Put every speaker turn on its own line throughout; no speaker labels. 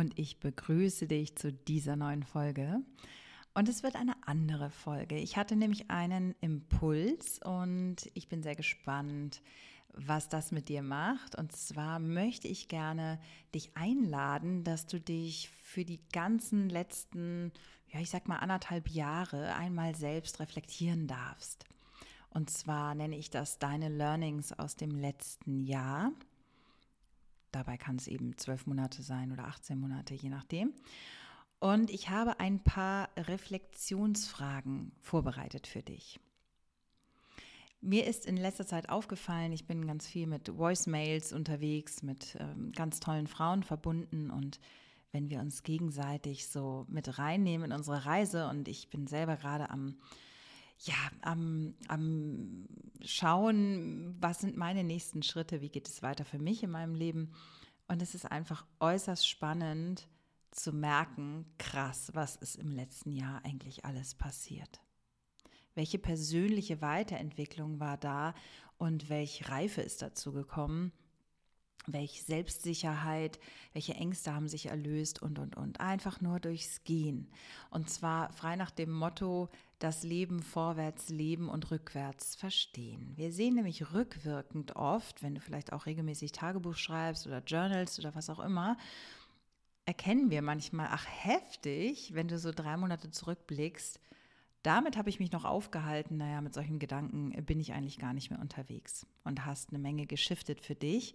Und ich begrüße dich zu dieser neuen Folge. Und es wird eine andere Folge. Ich hatte nämlich einen Impuls und ich bin sehr gespannt, was das mit dir macht. Und zwar möchte ich gerne dich einladen, dass du dich für die ganzen letzten, ja, ich sag mal anderthalb Jahre einmal selbst reflektieren darfst. Und zwar nenne ich das deine Learnings aus dem letzten Jahr. Dabei kann es eben zwölf Monate sein oder 18 Monate, je nachdem. Und ich habe ein paar Reflexionsfragen vorbereitet für dich. Mir ist in letzter Zeit aufgefallen, ich bin ganz viel mit Voicemails unterwegs, mit ähm, ganz tollen Frauen verbunden und wenn wir uns gegenseitig so mit reinnehmen in unsere Reise und ich bin selber gerade am ja, am, am Schauen, was sind meine nächsten Schritte, wie geht es weiter für mich in meinem Leben. Und es ist einfach äußerst spannend zu merken, krass, was ist im letzten Jahr eigentlich alles passiert. Welche persönliche Weiterentwicklung war da und welche Reife ist dazu gekommen? Welche Selbstsicherheit, welche Ängste haben sich erlöst und, und, und. Einfach nur durchs Gehen. Und zwar frei nach dem Motto, das Leben vorwärts leben und rückwärts verstehen. Wir sehen nämlich rückwirkend oft, wenn du vielleicht auch regelmäßig Tagebuch schreibst oder Journals oder was auch immer, erkennen wir manchmal, ach heftig, wenn du so drei Monate zurückblickst, damit habe ich mich noch aufgehalten, naja, mit solchen Gedanken bin ich eigentlich gar nicht mehr unterwegs und hast eine Menge geschiftet für dich.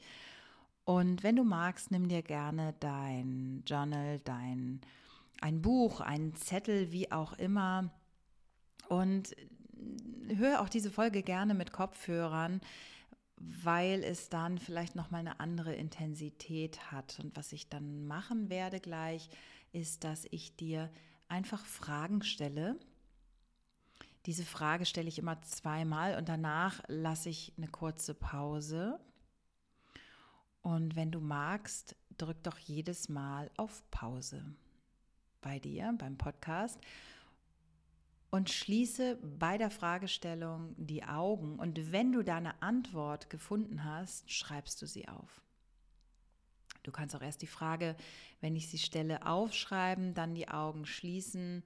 Und wenn du magst, nimm dir gerne dein Journal, dein ein Buch, einen Zettel, wie auch immer, und höre auch diese Folge gerne mit Kopfhörern, weil es dann vielleicht noch mal eine andere Intensität hat. Und was ich dann machen werde gleich, ist, dass ich dir einfach Fragen stelle. Diese Frage stelle ich immer zweimal und danach lasse ich eine kurze Pause. Und wenn du magst, drück doch jedes Mal auf Pause bei dir beim Podcast und schließe bei der Fragestellung die Augen und wenn du deine Antwort gefunden hast, schreibst du sie auf. Du kannst auch erst die Frage, wenn ich sie stelle, aufschreiben, dann die Augen schließen,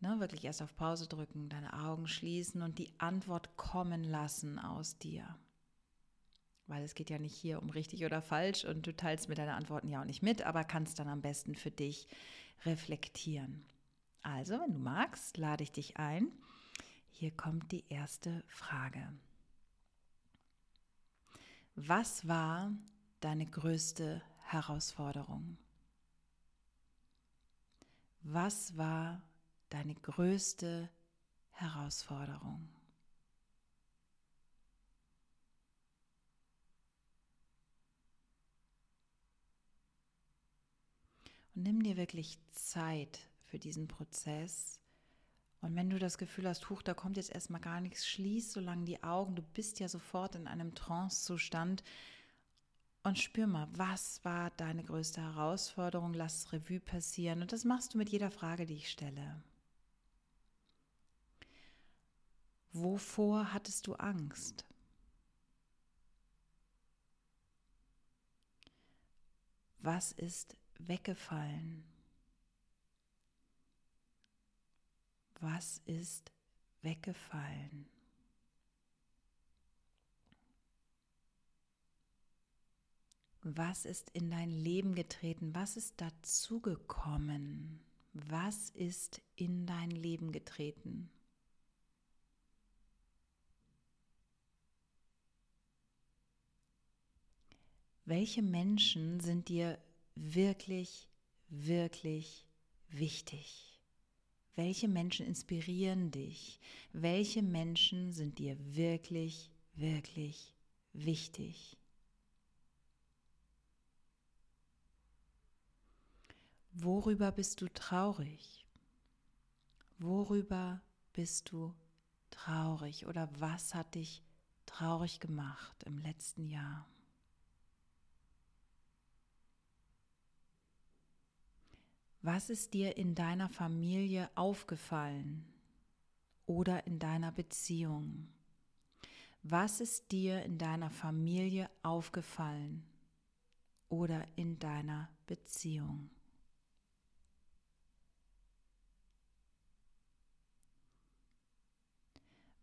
ne, wirklich erst auf Pause drücken, deine Augen schließen und die Antwort kommen lassen aus dir. Weil es geht ja nicht hier um richtig oder falsch und du teilst mir deine Antworten ja auch nicht mit, aber kannst dann am besten für dich reflektieren. Also, wenn du magst, lade ich dich ein. Hier kommt die erste Frage. Was war deine größte Herausforderung? Was war deine größte Herausforderung? Und nimm dir wirklich Zeit für diesen Prozess. Und wenn du das Gefühl hast, huch, da kommt jetzt erstmal gar nichts, schließ so lange die Augen. Du bist ja sofort in einem Trance-Zustand. Und spür mal, was war deine größte Herausforderung? Lass Revue passieren. Und das machst du mit jeder Frage, die ich stelle. Wovor hattest du Angst? Was ist weggefallen? Was ist weggefallen? Was ist in dein Leben getreten? Was ist dazugekommen? Was ist in dein Leben getreten? Welche Menschen sind dir wirklich, wirklich wichtig? Welche Menschen inspirieren dich? Welche Menschen sind dir wirklich, wirklich wichtig? Worüber bist du traurig? Worüber bist du traurig oder was hat dich traurig gemacht im letzten Jahr? Was ist dir in deiner Familie aufgefallen oder in deiner Beziehung? Was ist dir in deiner Familie aufgefallen oder in deiner Beziehung?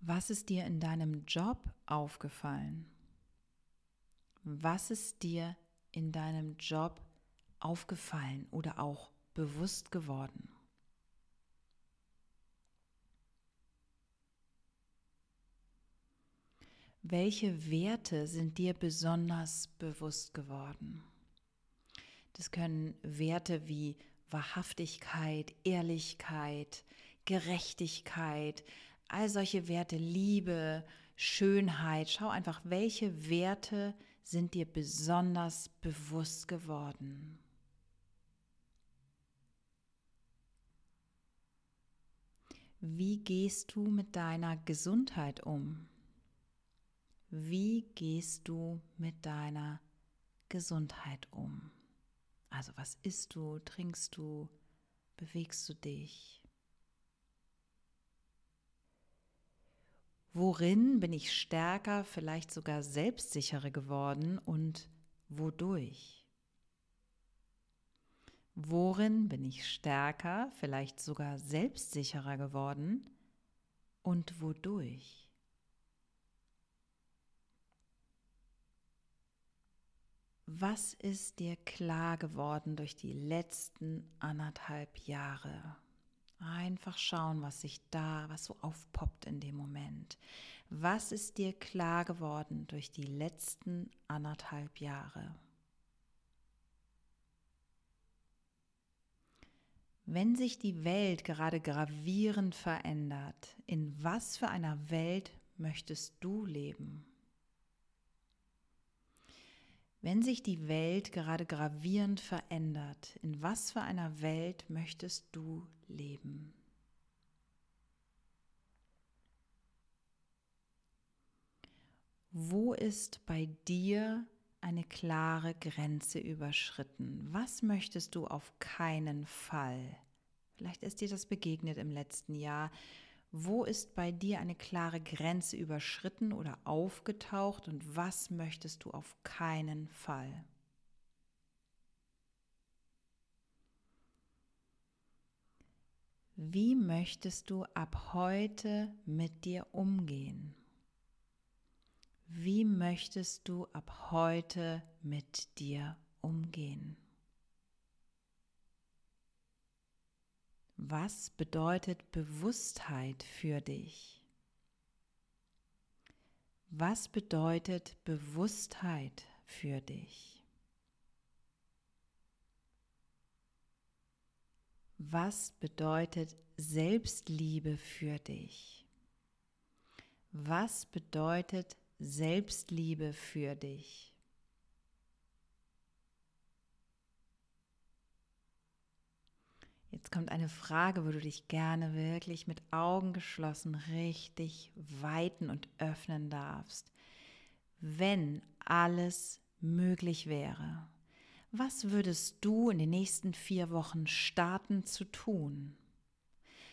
Was ist dir in deinem Job aufgefallen? Was ist dir in deinem Job aufgefallen oder auch bewusst geworden? Welche Werte sind dir besonders bewusst geworden? Das können Werte wie Wahrhaftigkeit, Ehrlichkeit, Gerechtigkeit, all solche Werte, Liebe, Schönheit. Schau einfach, welche Werte sind dir besonders bewusst geworden. Wie gehst du mit deiner Gesundheit um? Wie gehst du mit deiner Gesundheit um? Also was isst du, trinkst du, bewegst du dich? Worin bin ich stärker, vielleicht sogar selbstsicherer geworden und wodurch? Worin bin ich stärker, vielleicht sogar selbstsicherer geworden und wodurch? Was ist dir klar geworden durch die letzten anderthalb Jahre? Einfach schauen, was sich da, was so aufpoppt in dem Moment. Was ist dir klar geworden durch die letzten anderthalb Jahre? Wenn sich die Welt gerade gravierend verändert, in was für einer Welt möchtest du leben? Wenn sich die Welt gerade gravierend verändert, in was für einer Welt möchtest du leben? Wo ist bei dir eine klare Grenze überschritten? Was möchtest du auf keinen Fall? Vielleicht ist dir das begegnet im letzten Jahr. Wo ist bei dir eine klare Grenze überschritten oder aufgetaucht und was möchtest du auf keinen Fall? Wie möchtest du ab heute mit dir umgehen? Wie möchtest du ab heute mit dir umgehen? Was bedeutet Bewusstheit für dich? Was bedeutet Bewusstheit für dich? Was bedeutet Selbstliebe für dich? Was bedeutet Selbstliebe für dich? Jetzt kommt eine Frage, wo du dich gerne wirklich mit Augen geschlossen richtig weiten und öffnen darfst. Wenn alles möglich wäre, was würdest du in den nächsten vier Wochen starten zu tun?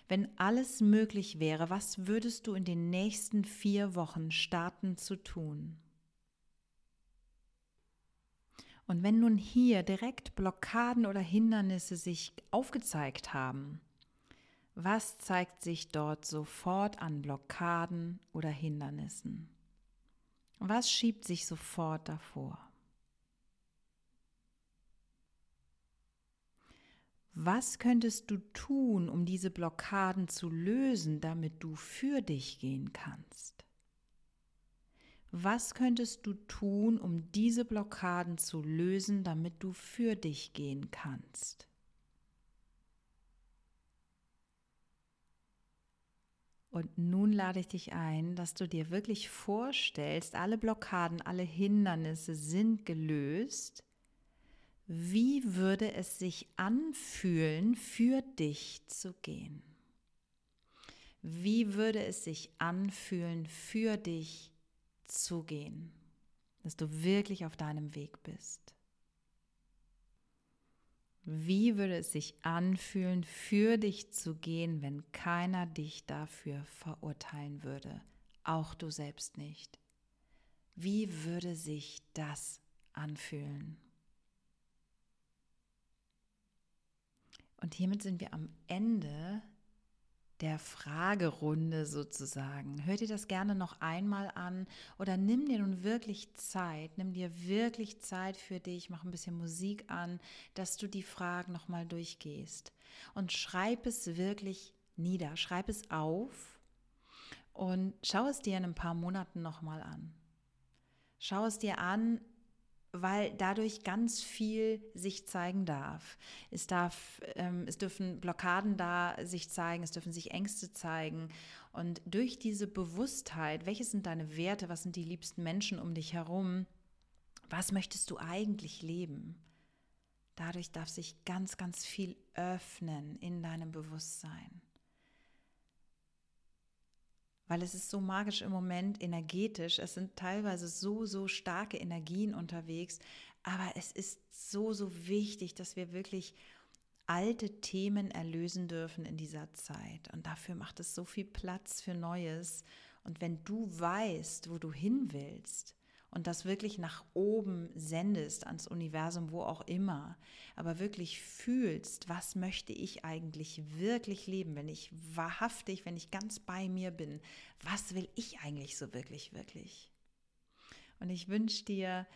Wenn alles möglich wäre, was würdest du in den nächsten vier Wochen starten zu tun? Und wenn nun hier direkt Blockaden oder Hindernisse sich aufgezeigt haben, was zeigt sich dort sofort an Blockaden oder Hindernissen? Was schiebt sich sofort davor? Was könntest du tun, um diese Blockaden zu lösen, damit du für dich gehen kannst? Was könntest du tun, um diese Blockaden zu lösen, damit du für dich gehen kannst? Und nun lade ich dich ein, dass du dir wirklich vorstellst, alle Blockaden, alle Hindernisse sind gelöst, wie würde es sich anfühlen, für dich zu gehen? Wie würde es sich anfühlen, für dich zu gehen? Dass du wirklich auf deinem Weg bist. Wie würde es sich anfühlen, für dich zu gehen, wenn keiner dich dafür verurteilen würde? Auch du selbst nicht. Wie würde sich das anfühlen? Und hiermit sind wir am Ende der Fragerunde sozusagen. Hör dir das gerne noch einmal an oder nimm dir nun wirklich Zeit, nimm dir wirklich Zeit für dich, mach ein bisschen Musik an, dass du die Fragen nochmal durchgehst und schreib es wirklich nieder, schreib es auf und schau es dir in ein paar Monaten nochmal an. Schau es dir an, weil dadurch ganz viel sich zeigen darf. Es, darf, ähm, es dürfen Blockaden da sich zeigen, es dürfen sich Ängste zeigen. Und durch diese Bewusstheit, welche sind deine Werte, was sind die liebsten Menschen um dich herum, was möchtest du eigentlich leben? Dadurch darf sich ganz, ganz viel öffnen in deinem Bewusstsein weil es ist so magisch im Moment energetisch. Es sind teilweise so, so starke Energien unterwegs. Aber es ist so, so wichtig, dass wir wirklich alte Themen erlösen dürfen in dieser Zeit. Und dafür macht es so viel Platz für Neues. Und wenn du weißt, wo du hin willst, und das wirklich nach oben sendest, ans Universum, wo auch immer, aber wirklich fühlst, was möchte ich eigentlich wirklich leben, wenn ich wahrhaftig, wenn ich ganz bei mir bin, was will ich eigentlich so wirklich, wirklich? Und ich wünsche dir,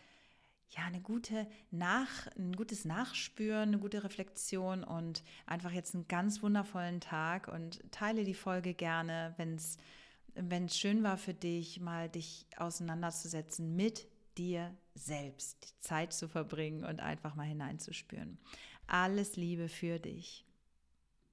ja, eine gute Nach, ein gutes Nachspüren, eine gute Reflexion und einfach jetzt einen ganz wundervollen Tag und teile die Folge gerne, wenn es wenn es schön war für dich, mal dich auseinanderzusetzen mit dir selbst, die Zeit zu verbringen und einfach mal hineinzuspüren. Alles Liebe für dich.